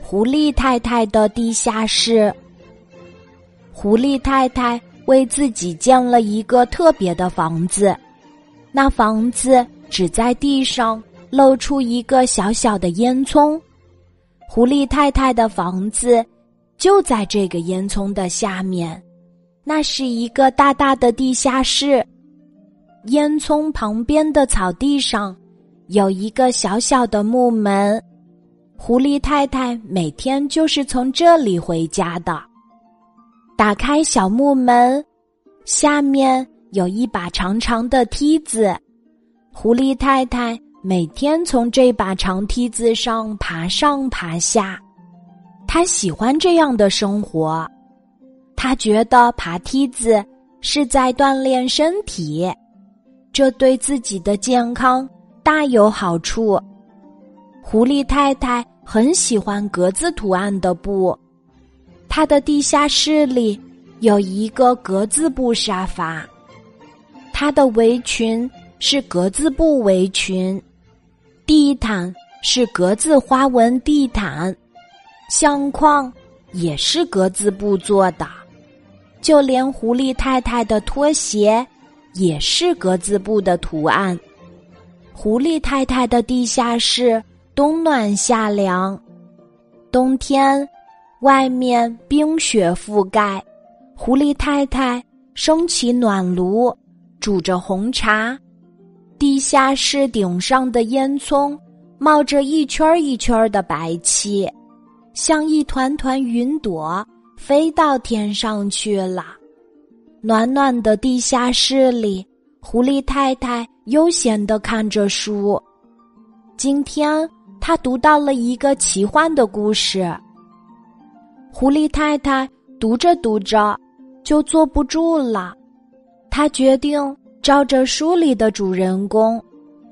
狐狸太太的地下室。狐狸太太为自己建了一个特别的房子，那房子只在地上露出一个小小的烟囱。狐狸太太的房子就在这个烟囱的下面，那是一个大大的地下室。烟囱旁边的草地上有一个小小的木门，狐狸太太每天就是从这里回家的。打开小木门，下面有一把长长的梯子。狐狸太太每天从这把长梯子上爬上爬下，她喜欢这样的生活。她觉得爬梯子是在锻炼身体，这对自己的健康大有好处。狐狸太太很喜欢格子图案的布。她的地下室里有一个格子布沙发，她的围裙是格子布围裙，地毯是格子花纹地毯，相框也是格子布做的，就连狐狸太太的拖鞋也是格子布的图案。狐狸太太的地下室冬暖夏凉，冬天。外面冰雪覆盖，狐狸太太升起暖炉，煮着红茶。地下室顶上的烟囱冒着一圈一圈的白气，像一团团云朵飞到天上去了。暖暖的地下室里，狐狸太太悠闲地看着书。今天，他读到了一个奇幻的故事。狐狸太太读着读着，就坐不住了。她决定照着书里的主人公，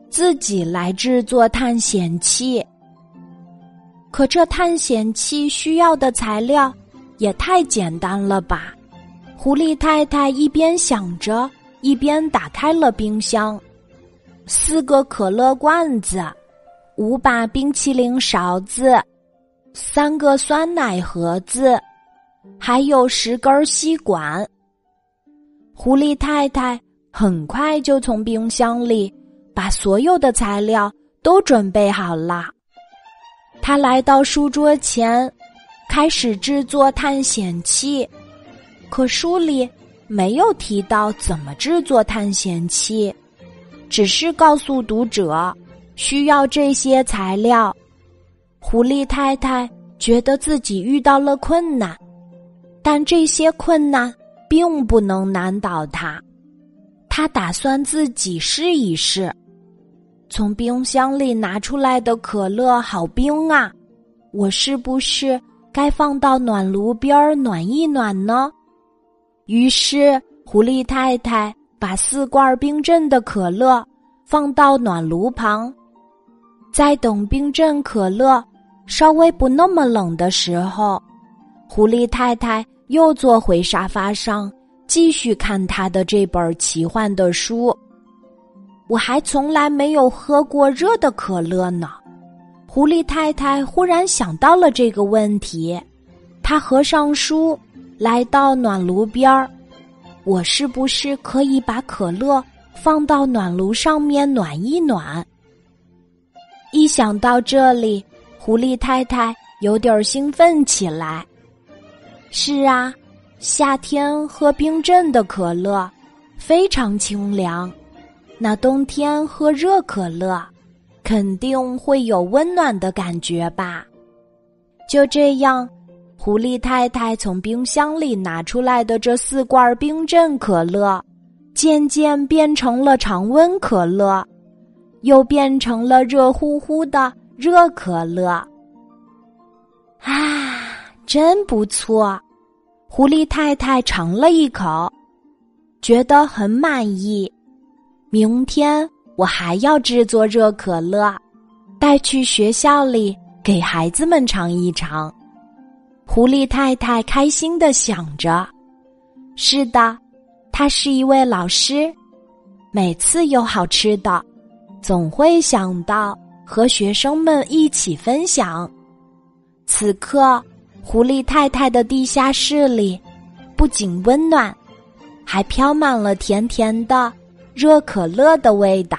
自己来制作探险器。可这探险器需要的材料也太简单了吧？狐狸太太一边想着，一边打开了冰箱。四个可乐罐子，五把冰淇淋勺子。三个酸奶盒子，还有十根吸管。狐狸太太很快就从冰箱里把所有的材料都准备好了。他来到书桌前，开始制作探险器。可书里没有提到怎么制作探险器，只是告诉读者需要这些材料。狐狸太太觉得自己遇到了困难，但这些困难并不能难倒他。他打算自己试一试。从冰箱里拿出来的可乐好冰啊！我是不是该放到暖炉边儿暖一暖呢？于是，狐狸太太把四罐冰镇的可乐放到暖炉旁，在等冰镇可乐。稍微不那么冷的时候，狐狸太太又坐回沙发上，继续看她的这本奇幻的书。我还从来没有喝过热的可乐呢。狐狸太太忽然想到了这个问题，她合上书，来到暖炉边儿。我是不是可以把可乐放到暖炉上面暖一暖？一想到这里。狐狸太太有点兴奋起来。是啊，夏天喝冰镇的可乐非常清凉，那冬天喝热可乐肯定会有温暖的感觉吧？就这样，狐狸太太从冰箱里拿出来的这四罐冰镇可乐，渐渐变成了常温可乐，又变成了热乎乎的。热可乐，啊，真不错！狐狸太太尝了一口，觉得很满意。明天我还要制作热可乐，带去学校里给孩子们尝一尝。狐狸太太开心的想着：“是的，她是一位老师，每次有好吃的，总会想到。”和学生们一起分享。此刻，狐狸太太的地下室里不仅温暖，还飘满了甜甜的热可乐的味道。